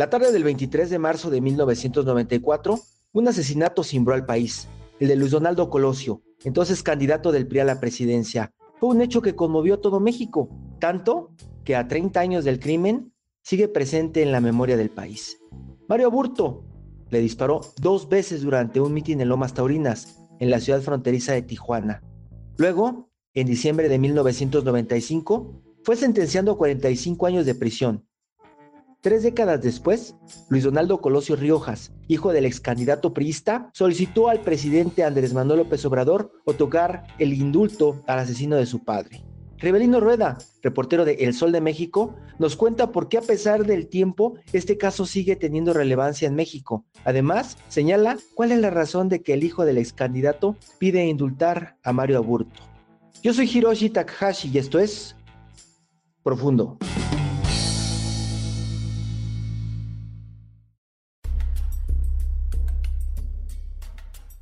La tarde del 23 de marzo de 1994, un asesinato cimbró al país, el de Luis Donaldo Colosio, entonces candidato del PRI a la presidencia. Fue un hecho que conmovió a todo México, tanto que a 30 años del crimen sigue presente en la memoria del país. Mario Aburto le disparó dos veces durante un mitin en Lomas Taurinas, en la ciudad fronteriza de Tijuana. Luego, en diciembre de 1995, fue sentenciado a 45 años de prisión. Tres décadas después, Luis Donaldo Colosio Riojas, hijo del ex candidato priista, solicitó al presidente Andrés Manuel López Obrador otorgar el indulto al asesino de su padre. Rebelino Rueda, reportero de El Sol de México, nos cuenta por qué a pesar del tiempo este caso sigue teniendo relevancia en México. Además, señala cuál es la razón de que el hijo del ex candidato pide indultar a Mario Aburto. Yo soy Hiroshi Takahashi y esto es Profundo.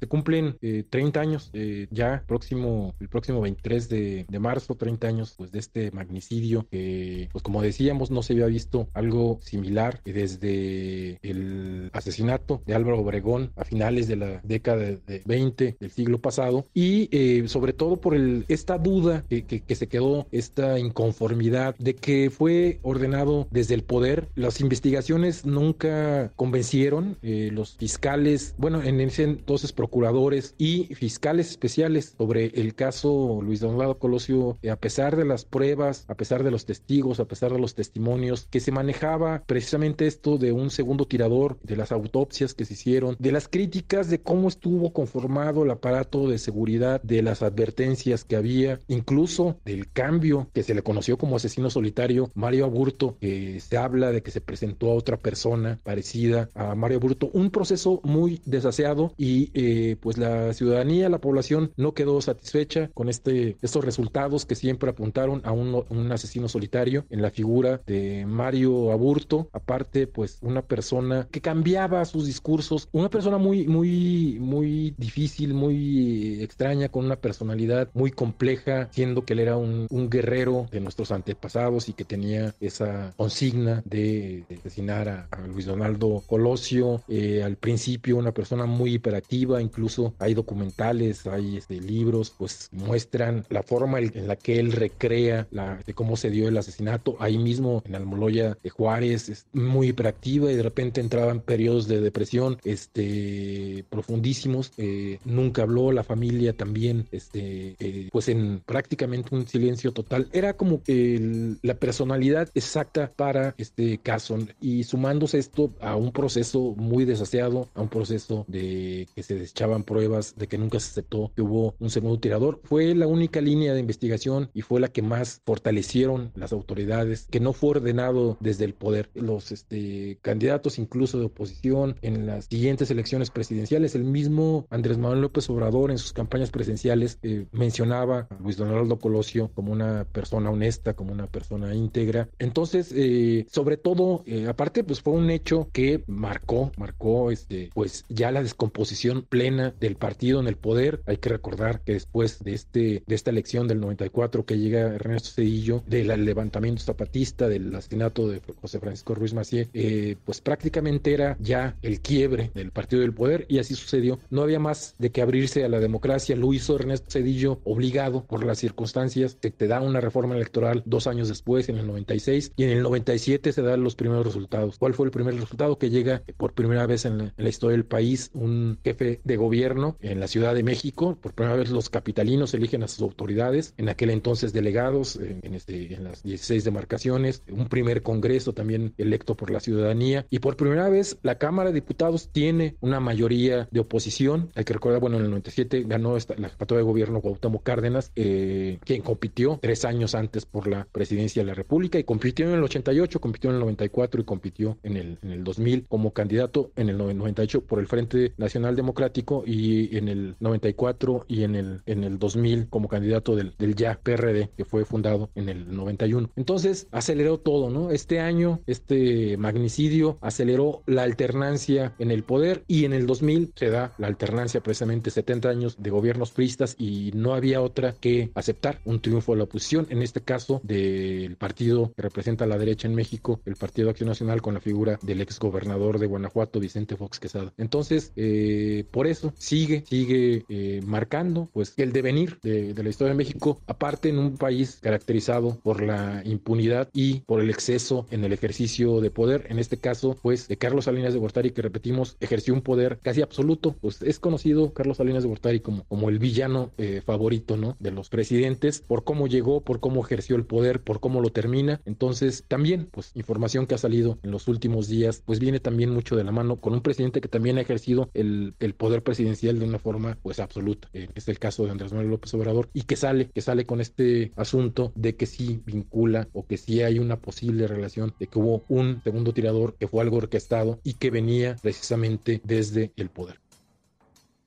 Se cumplen eh, 30 años eh, ya, próximo, el próximo 23 de, de, marzo, 30 años pues, de este magnicidio que, pues como decíamos, no se había visto algo similar desde el asesinato de Álvaro Obregón a finales de la década de 20 del siglo pasado y eh, sobre todo por el, esta duda que, que, que, se quedó, esta inconformidad de que fue ordenado desde el poder. Las investigaciones nunca convencieron, eh, los fiscales, bueno, en ese entonces procuradores y fiscales especiales sobre el caso Luis Donaldo Colosio, a pesar de las pruebas, a pesar de los testigos, a pesar de los testimonios, que se manejaba precisamente esto de un segundo tirador, de las autopsias que se hicieron, de las críticas de cómo estuvo conformado el aparato de seguridad, de las advertencias que había, incluso del cambio que se le conoció como asesino solitario, Mario Aburto, que se habla de que se presentó a otra persona parecida a Mario Aburto, un proceso muy desaseado y eh, pues la ciudadanía, la población no quedó satisfecha con este, estos resultados que siempre apuntaron a un, un, asesino solitario en la figura de Mario Aburto, aparte pues una persona que cambiaba sus discursos, una persona muy, muy, muy difícil, muy extraña, con una personalidad muy compleja, siendo que él era un, un guerrero de nuestros antepasados y que tenía esa consigna de, de asesinar a, Luis Donaldo Colosio, eh, al principio una persona muy hiperactiva, incluso hay documentales, hay este, libros, pues muestran la forma en la que él recrea la, de cómo se dio el asesinato. Ahí mismo en Almoloya de Juárez, es muy hiperactiva y de repente entraba en periodos de depresión este, profundísimos. Eh, nunca habló, la familia también, este, eh, pues en prácticamente un silencio total. Era como el, la personalidad exacta para este caso y sumándose esto a un proceso muy desaseado, a un proceso de que se echaban pruebas de que nunca se aceptó que hubo un segundo tirador. Fue la única línea de investigación y fue la que más fortalecieron las autoridades, que no fue ordenado desde el poder. Los este, candidatos, incluso de oposición, en las siguientes elecciones presidenciales, el mismo Andrés Manuel López Obrador en sus campañas presidenciales eh, mencionaba a Luis Donaldo Colosio como una persona honesta, como una persona íntegra. Entonces, eh, sobre todo, eh, aparte, pues fue un hecho que marcó, marcó este, pues ya la descomposición plena del partido en el poder. Hay que recordar que después de, este, de esta elección del 94 que llega Ernesto Cedillo, del levantamiento zapatista, del asesinato de José Francisco Ruiz Macié, eh, pues prácticamente era ya el quiebre del partido del poder y así sucedió. No había más de que abrirse a la democracia. Lo hizo Ernesto Cedillo obligado por las circunstancias. Se te da una reforma electoral dos años después, en el 96, y en el 97 se dan los primeros resultados. ¿Cuál fue el primer resultado? Que llega por primera vez en la, en la historia del país un jefe de gobierno en la Ciudad de México. Por primera vez los capitalinos eligen a sus autoridades, en aquel entonces delegados en, este, en las 16 demarcaciones, un primer congreso también electo por la ciudadanía y por primera vez la Cámara de Diputados tiene una mayoría de oposición. Hay que recordar, bueno, en el 97 ganó esta, la jefatura de gobierno Cuauhtémoc Cárdenas, eh, quien compitió tres años antes por la presidencia de la República y compitió en el 88, compitió en el 94 y compitió en el, en el 2000 como candidato en el 98 por el Frente Nacional Democrático y en el 94 y en el, en el 2000 como candidato del, del ya PRD que fue fundado en el 91. Entonces aceleró todo, ¿no? Este año, este magnicidio aceleró la alternancia en el poder y en el 2000 se da la alternancia precisamente 70 años de gobiernos priistas y no había otra que aceptar un triunfo de la oposición, en este caso del partido que representa a la derecha en México, el Partido Acción Nacional con la figura del ex gobernador de Guanajuato, Vicente Fox Quesada. Entonces, eh, por eso sigue, sigue eh, marcando pues el devenir de, la historia de México, aparte en un país caracterizado por la impunidad y por el exceso en el ejercicio de poder, en este caso pues de Carlos Salinas de Gortari que repetimos ejerció un poder casi absoluto, pues es conocido Carlos Salinas de Gortari como, como el villano eh, favorito ¿no? de los presidentes por cómo llegó, por cómo ejerció el poder, por cómo lo termina, entonces también pues información que ha salido en los últimos días pues viene también mucho de la mano con un presidente que también ha ejercido el, el poder presidencial de una forma pues absoluta, eh, es el caso de Andrés Manuel López Obrador y que sale, que sale con este asunto de que sí vincula o que sí hay una posible relación de que hubo un segundo tirador que fue algo orquestado y que venía precisamente desde el poder.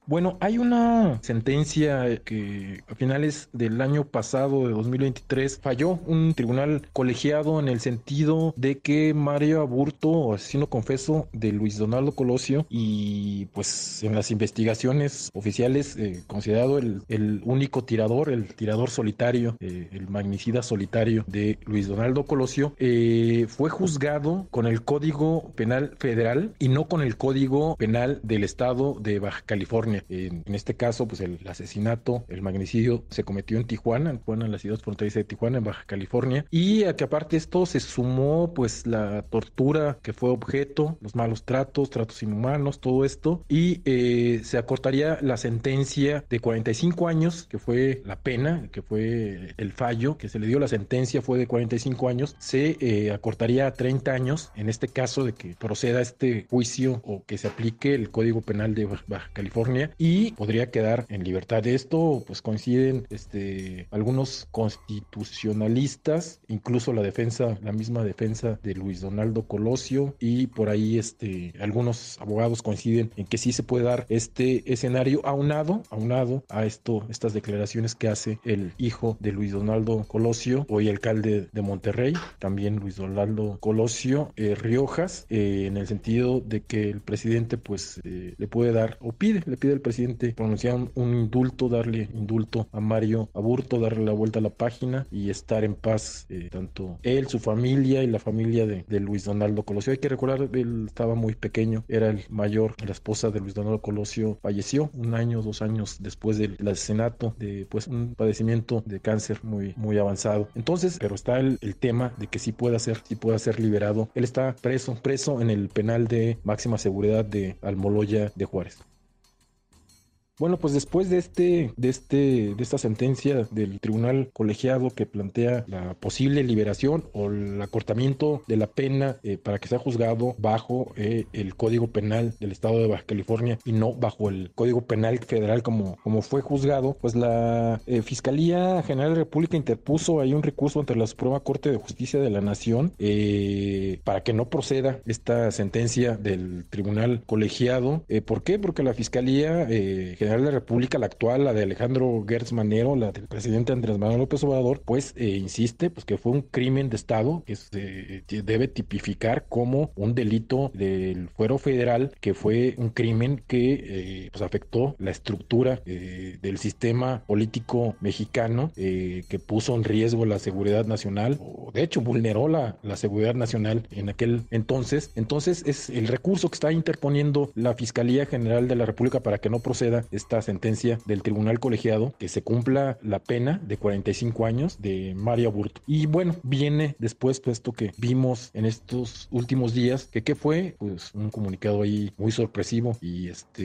Bueno, hay una sentencia que a finales del año pasado, de 2023, falló un tribunal colegiado en el sentido de que Mario Aburto, asesino confeso de Luis Donaldo Colosio, y pues en las investigaciones oficiales eh, considerado el, el, único tirador, el tirador solitario, eh, el magnicida solitario de Luis Donaldo Colosio, eh, fue juzgado con el Código Penal Federal y no con el Código Penal del Estado de Baja California. En, este caso, pues el asesinato, el magnicidio se cometió en Tijuana, en, Tijuana, en la ciudad fronteriza de Tijuana, en Baja California. Y a que aparte esto se sumó pues la tortura que fue objeto, los malos tratos, tratos inhumanos, todo esto. Y eh, se acortaría la sentencia de 45 años, que fue la pena, que fue el fallo, que se le dio la sentencia fue de 45 años, se eh, acortaría a 30 años en este caso de que proceda este juicio o que se aplique el Código Penal de Baja California y podría quedar en libertad. De esto pues coinciden este, algunos constitucionalistas, incluso la defensa, la misma defensa de Luis Donaldo Colosio y por ahí este, algunos abogados coinciden en que sí se puede dar este escenario aunado, aunado a esto, estas declaraciones que hace el hijo de Luis Donaldo Colosio, hoy alcalde de Monterrey, también Luis Donaldo Colosio eh, Riojas, eh, en el sentido de que el presidente pues eh, le puede dar o pide, le pide el presidente pronunciar un indulto, darle indulto a Mario Aburto, darle la vuelta a la página y estar en paz, eh, tanto él, su familia y la familia de, de, Luis Donaldo Colosio. Hay que recordar, él estaba muy pequeño, era el mayor, la esposa de Luis Donaldo Colosio falleció un año, dos años después del, del asesinato de pues un padecimiento de cáncer muy, muy avanzado. Entonces, pero está el, el tema de que sí pueda ser, sí pueda ser liberado. Él está preso, preso en el penal de máxima seguridad de Almoloya de Juárez. Bueno, pues después de este, de este, de esta sentencia del tribunal colegiado que plantea la posible liberación o el acortamiento de la pena eh, para que sea juzgado bajo eh, el Código Penal del Estado de Baja California y no bajo el Código Penal Federal como, como fue juzgado, pues la eh, Fiscalía General de la República interpuso ahí un recurso ante la Suprema Corte de Justicia de la Nación para que no proceda esta sentencia del tribunal colegiado. ¿Por qué? Porque la Fiscalía General de la República, la actual, la de Alejandro Gertz Manero, la del presidente Andrés Manuel López Obrador, pues eh, insiste pues que fue un crimen de Estado que se debe tipificar como un delito del fuero federal, que fue un crimen que eh, pues afectó la estructura eh, del sistema político mexicano, eh, que puso en riesgo la seguridad nacional, o de hecho vulneró la, la seguridad nacional en aquel entonces. Entonces es el recurso que está interponiendo la Fiscalía General de la República para que no proceda esta sentencia del tribunal colegiado que se cumpla la pena de 45 años de Mario Aburto. Y bueno, viene después, puesto que vimos en estos últimos días que qué fue, pues un comunicado ahí muy sorpresivo y este,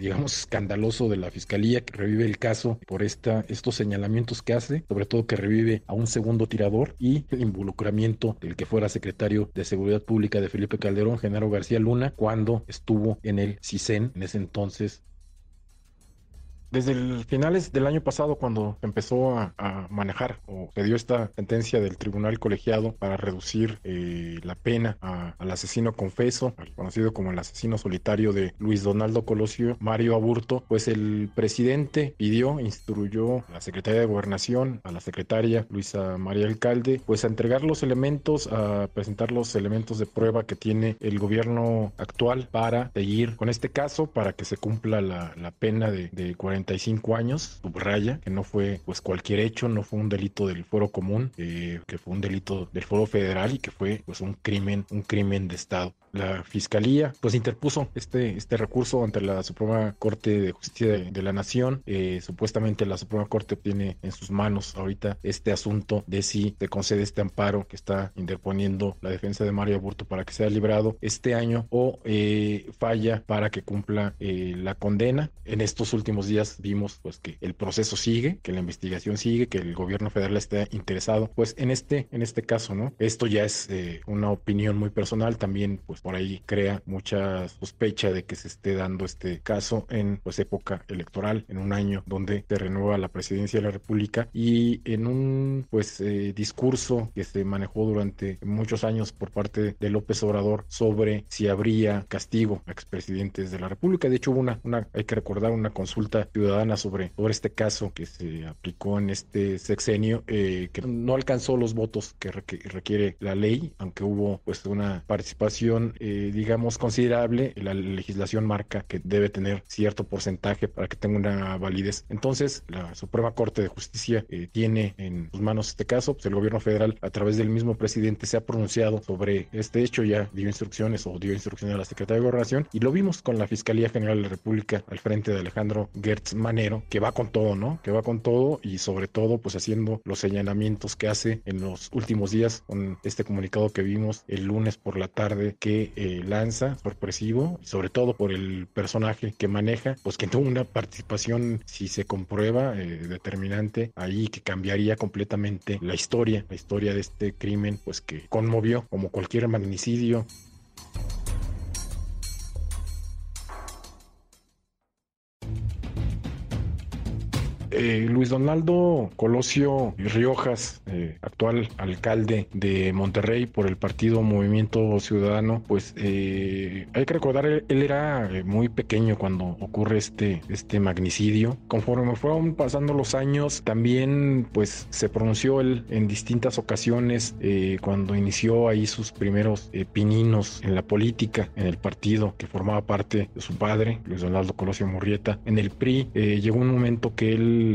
digamos, escandaloso de la fiscalía que revive el caso por esta, estos señalamientos que hace, sobre todo que revive a un segundo tirador y el involucramiento del que fuera secretario de Seguridad Pública de Felipe Calderón, Genaro García Luna, cuando estuvo en el CISEN, en ese entonces desde el finales del año pasado, cuando empezó a, manejar o se dio esta sentencia del tribunal colegiado para reducir eh, la pena al asesino confeso, conocido como el asesino solitario de Luis Donaldo Colosio, Mario Aburto, pues el presidente pidió, instruyó a la Secretaría de Gobernación, a la secretaria Luisa María Alcalde, pues a entregar los elementos, a presentar los elementos de prueba que tiene el gobierno actual para seguir con este caso, para que se cumpla la, pena de, de 40 años, subraya que no fue pues cualquier hecho, no fue un delito del foro común, eh, que fue un delito del foro federal y que fue pues un crimen, un crimen de Estado la fiscalía pues interpuso este, este recurso ante la Suprema Corte de Justicia de, la Nación. Eh, supuestamente la Suprema Corte tiene en sus manos ahorita este asunto de si se concede este amparo que está interponiendo la defensa de Mario Aburto para que sea librado este año o eh, falla para que cumpla eh, la condena. En estos últimos días vimos pues que el proceso sigue, que la investigación sigue, que el gobierno federal está interesado pues en este, en este caso, ¿no? Esto ya es una opinión muy personal, también pues por ahí crea mucha sospecha de que se esté dando este caso en pues época electoral, en un año donde se renueva la presidencia de la República y en un pues eh, discurso que se manejó durante muchos años por parte de López Obrador sobre si habría castigo a expresidentes de la República. De hecho hubo una, una hay que recordar una consulta ciudadana sobre, sobre este caso que se aplicó en este sexenio eh, que no alcanzó los votos que requiere la ley, aunque hubo pues una participación eh, digamos, considerable. La legislación marca que debe tener cierto porcentaje para que tenga una validez. Entonces, la Suprema Corte de Justicia eh, tiene en sus manos este caso. Pues el gobierno federal, a través del mismo presidente, se ha pronunciado sobre este hecho, ya dio instrucciones o dio instrucciones a la Secretaría de Gobernación y lo vimos con la Fiscalía General de la República al frente de Alejandro Gertz Manero, que va con todo, ¿no? Que va con todo y sobre todo, pues haciendo los señalamientos que hace en los últimos días con este comunicado que vimos el lunes por la tarde que eh, lanza, sorpresivo, sobre todo por el personaje que maneja, pues que tuvo una participación, si se comprueba, eh, determinante ahí que cambiaría completamente la historia, la historia de este crimen, pues que conmovió como cualquier magnicidio Eh, Luis Donaldo Colosio Riojas, eh, actual alcalde de Monterrey por el partido Movimiento Ciudadano, pues eh, hay que recordar, él, era muy pequeño cuando ocurre este, este magnicidio. Conforme fueron pasando los años, también pues se pronunció él en distintas ocasiones cuando inició ahí sus primeros pininos en la política, en el partido que formaba parte de su padre, Luis Donaldo Colosio Murrieta. En el PRI llegó un momento que él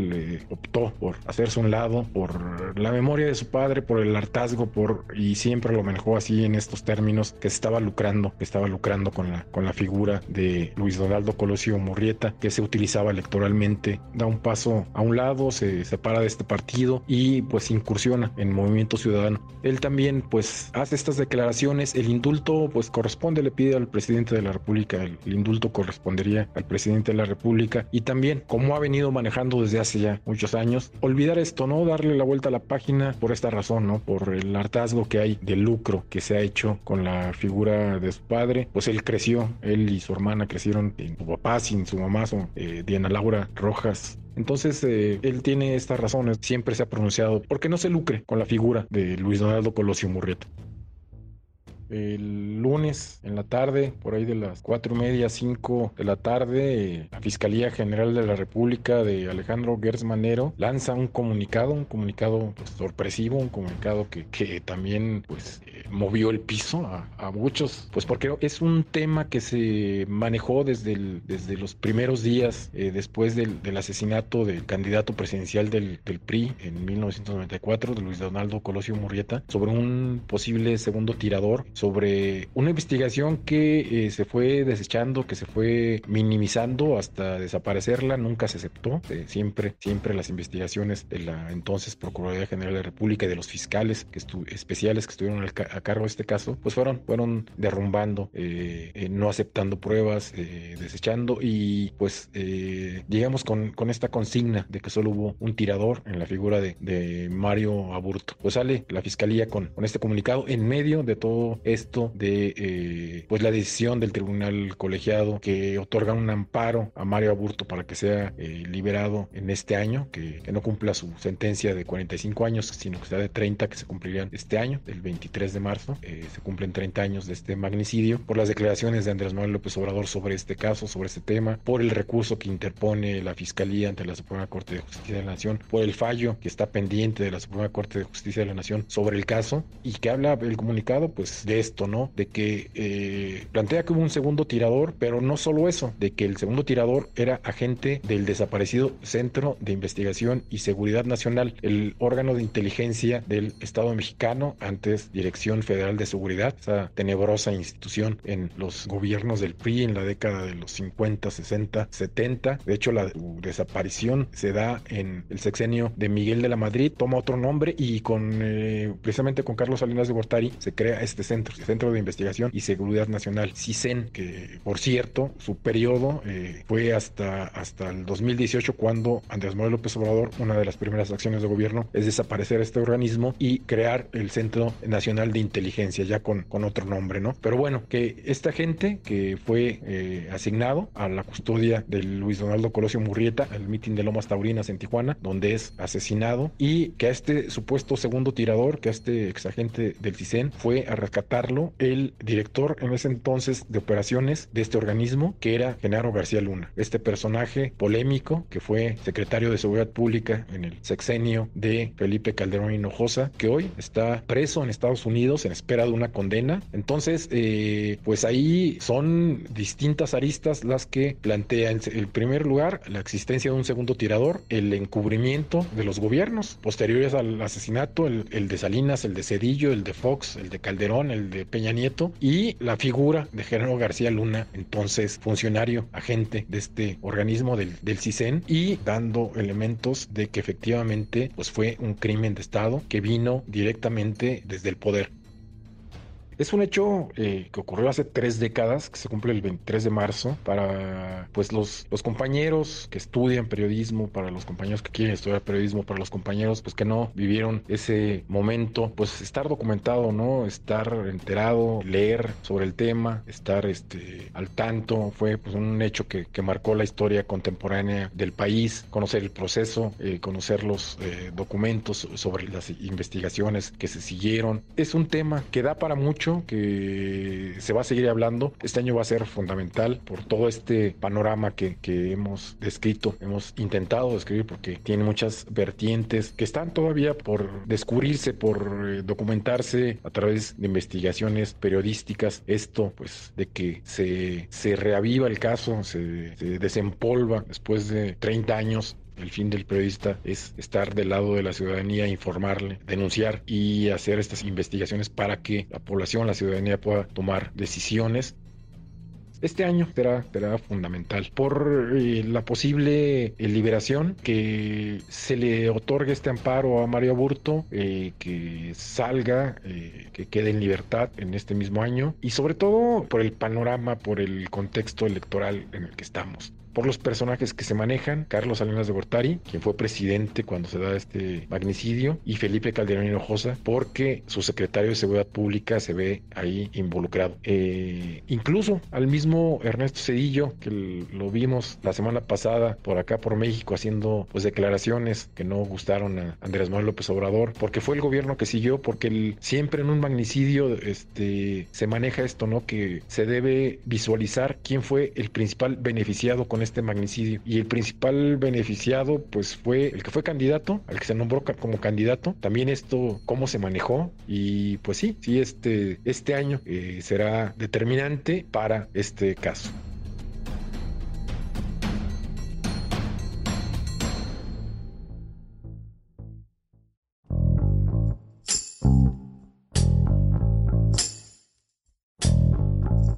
optó por hacerse un lado, por la memoria de su padre, por el hartazgo, por y siempre lo manejó así en estos términos, que estaba lucrando, que estaba lucrando con la, con la figura de Luis Donaldo Colosio Murrieta, que se utilizaba electoralmente, da un paso a un lado, se separa de este partido y pues incursiona en Movimiento Ciudadano. Él también pues hace estas declaraciones, el indulto pues corresponde, le pide al presidente de la República, el, el indulto correspondería al presidente de la República y también como ha venido manejando desde hace ya muchos años. Olvidar esto, ¿no? Darle la vuelta a la página por esta razón, ¿no? Por el hartazgo que hay de lucro que se ha hecho con la figura de su padre. Pues él creció, él y su hermana crecieron sin su papá, sin su mamá, son, eh, Diana Laura Rojas entonces, eh, él tiene estas razones, siempre se ha pronunciado porque no se lucre con la figura de Luis Donaldo Colosio Murrieta el lunes en la tarde, por ahí de las cuatro y media, cinco de la tarde, la Fiscalía General de la República de Alejandro Gertz Manero lanza un comunicado, un comunicado pues, sorpresivo, un comunicado que, que también pues movió el piso a, muchos, pues porque es un tema que se manejó desde, desde los primeros días eh, después del, asesinato del candidato presidencial del, del, PRI en 1994, de Luis Donaldo Colosio Murrieta, sobre un posible segundo tirador, sobre una investigación que eh, se fue desechando, que se fue minimizando hasta desaparecerla, nunca se aceptó, eh, siempre, siempre las investigaciones de la entonces Procuraduría General de la República y de los fiscales que especiales que estuvieron a cargo de este caso, pues fueron, fueron derrumbando, eh, no aceptando pruebas, desechando y pues llegamos con, con esta consigna de que solo hubo un tirador en la figura de, de Mario Aburto. Pues sale la fiscalía con, con este comunicado en medio de todo esto de eh, pues la decisión del tribunal colegiado que otorga un amparo a Mario Aburto para que sea eh, liberado en este año, que, no cumpla su sentencia de 45 años, sino que sea de 30 que se cumplirían este año, el 23 de marzo. Eh, se cumplen 30 años de este magnicidio por las declaraciones de Andrés Manuel López Obrador sobre este caso, sobre este tema, por el recurso que interpone la Fiscalía ante la Suprema Corte de Justicia de la Nación, por el fallo que está pendiente de la Suprema Corte de Justicia de la Nación sobre el caso y que habla el comunicado pues de esto, ¿no? De que eh, plantea que hubo un segundo tirador, pero no solo eso, de que el segundo tirador era agente del desaparecido Centro de Investigación y Seguridad Nacional, el órgano de inteligencia del Estado mexicano, antes Dirección Federal de Seguridad, esa tenebrosa institución en los gobiernos del PRI en la década de los 50, 60, 70. De hecho, la desaparición se da en el sexenio de Miguel de la Madrid, toma otro nombre y con eh, precisamente con Carlos Salinas de Gortari se crea este centro, el Centro de Investigación y Seguridad Nacional, CISEN, que por cierto, su periodo eh, fue hasta, hasta el 2018 cuando Andrés Manuel López Obrador, una de las primeras acciones de gobierno es desaparecer este organismo y crear el Centro Nacional de Inteligencia, ya con, con otro nombre, ¿no? Pero bueno, que esta gente que fue eh, asignado a la custodia de Luis Donaldo Colosio Murrieta, al mitin de Lomas Taurinas en Tijuana, donde es asesinado, y que a este supuesto segundo tirador, que a este exagente del CISEN, fue a el director en ese entonces de operaciones de este organismo, que era Genaro García Luna. Este personaje polémico que fue secretario de Seguridad Pública en el sexenio de Felipe Calderón Hinojosa, que hoy está preso en Estados Unidos en espera de una condena. Entonces, eh, pues ahí son distintas aristas las que plantea en el primer lugar la existencia de un segundo tirador, el encubrimiento de los gobiernos posteriores al asesinato, el, el de Salinas, el de Cedillo, el de Fox, el de Calderón, el de Peña Nieto y la figura de Gerardo García Luna, entonces funcionario, agente de este organismo del, del CISEN y dando elementos de que efectivamente pues fue un crimen de Estado que vino directamente desde el poder. Es un hecho eh, que ocurrió hace tres décadas, que se cumple el 23 de marzo, para pues los, los compañeros que estudian periodismo, para los compañeros que quieren estudiar periodismo, para los compañeros pues que no vivieron ese momento, pues estar documentado, ¿no? Estar enterado, leer sobre el tema, estar este, al tanto, fue pues un hecho que, que marcó la historia contemporánea del país, conocer el proceso, eh, conocer los eh, documentos sobre las investigaciones que se siguieron. Es un tema que da para mucho que se va a seguir hablando. Este año va a ser fundamental por todo este panorama que, que hemos descrito, hemos intentado describir porque tiene muchas vertientes que están todavía por descubrirse, por eh, documentarse a través de investigaciones periodísticas. Esto, pues, de que se, se reaviva el caso, se, se desempolva después de 30 años el fin del periodista es estar del lado de la ciudadanía, informarle, denunciar y hacer estas investigaciones para que la población, la ciudadanía pueda tomar decisiones. Este año será, será fundamental por eh, la posible eh, liberación que se le otorgue este amparo a Mario Aburto, eh, que salga, que quede en libertad en este mismo año y sobre todo por el panorama, por el contexto electoral en el que estamos por los personajes que se manejan, Carlos Salinas de Gortari, quien fue presidente cuando se da este magnicidio, y Felipe Calderón Hinojosa, porque su secretario de Seguridad Pública se ve ahí involucrado. Eh, incluso al mismo Ernesto Cedillo, que lo vimos la semana pasada por acá por México haciendo pues declaraciones que no gustaron a Andrés Manuel López Obrador, porque fue el gobierno que siguió, porque siempre en un magnicidio este, se maneja esto, ¿no? Que se debe visualizar quién fue el principal beneficiado con este magnicidio. Y el principal beneficiado pues fue el que fue candidato, al que se nombró como candidato. También esto, cómo se manejó y pues sí, sí, este, este año eh, será determinante para este caso.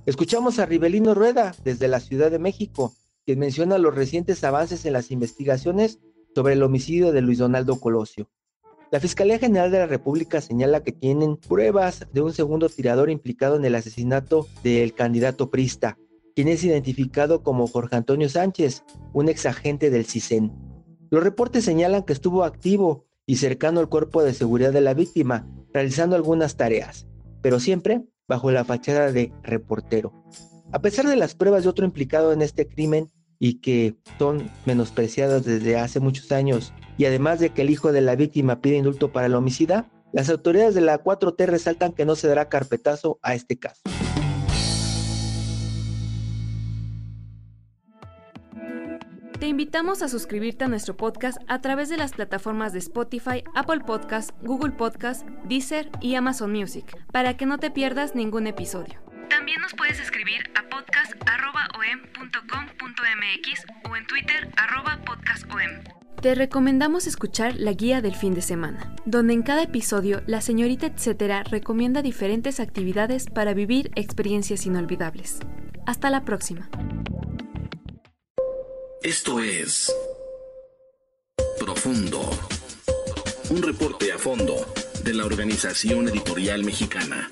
Escuchamos a Rivelino Rueda desde la Ciudad de México, quien menciona los recientes avances en las investigaciones sobre el homicidio de Luis Donaldo Colosio. La Fiscalía General de la República señala que tienen pruebas de un segundo tirador implicado en el asesinato del candidato Prista, quien es identificado como Jorge Antonio Sánchez, un ex agente del CISEN. Los reportes señalan que estuvo activo y cercano al cuerpo de seguridad de la víctima, realizando algunas tareas, pero siempre bajo la fachada de reportero. A pesar de las pruebas de otro implicado en este crimen y que son menospreciadas desde hace muchos años, y además de que el hijo de la víctima pide indulto para el homicida, las autoridades de la 4T resaltan que no se dará carpetazo a este caso. Te invitamos a suscribirte a nuestro podcast a través de las plataformas de Spotify, Apple Podcast, Google Podcast, Deezer y Amazon Music, para que no te pierdas ningún episodio. También nos puedes escribir a podcast.om.com.mx o en Twitter podcastom. Te recomendamos escuchar la guía del fin de semana, donde en cada episodio la señorita etcétera recomienda diferentes actividades para vivir experiencias inolvidables. Hasta la próxima. Esto es Profundo. Un reporte a fondo de la Organización Editorial Mexicana.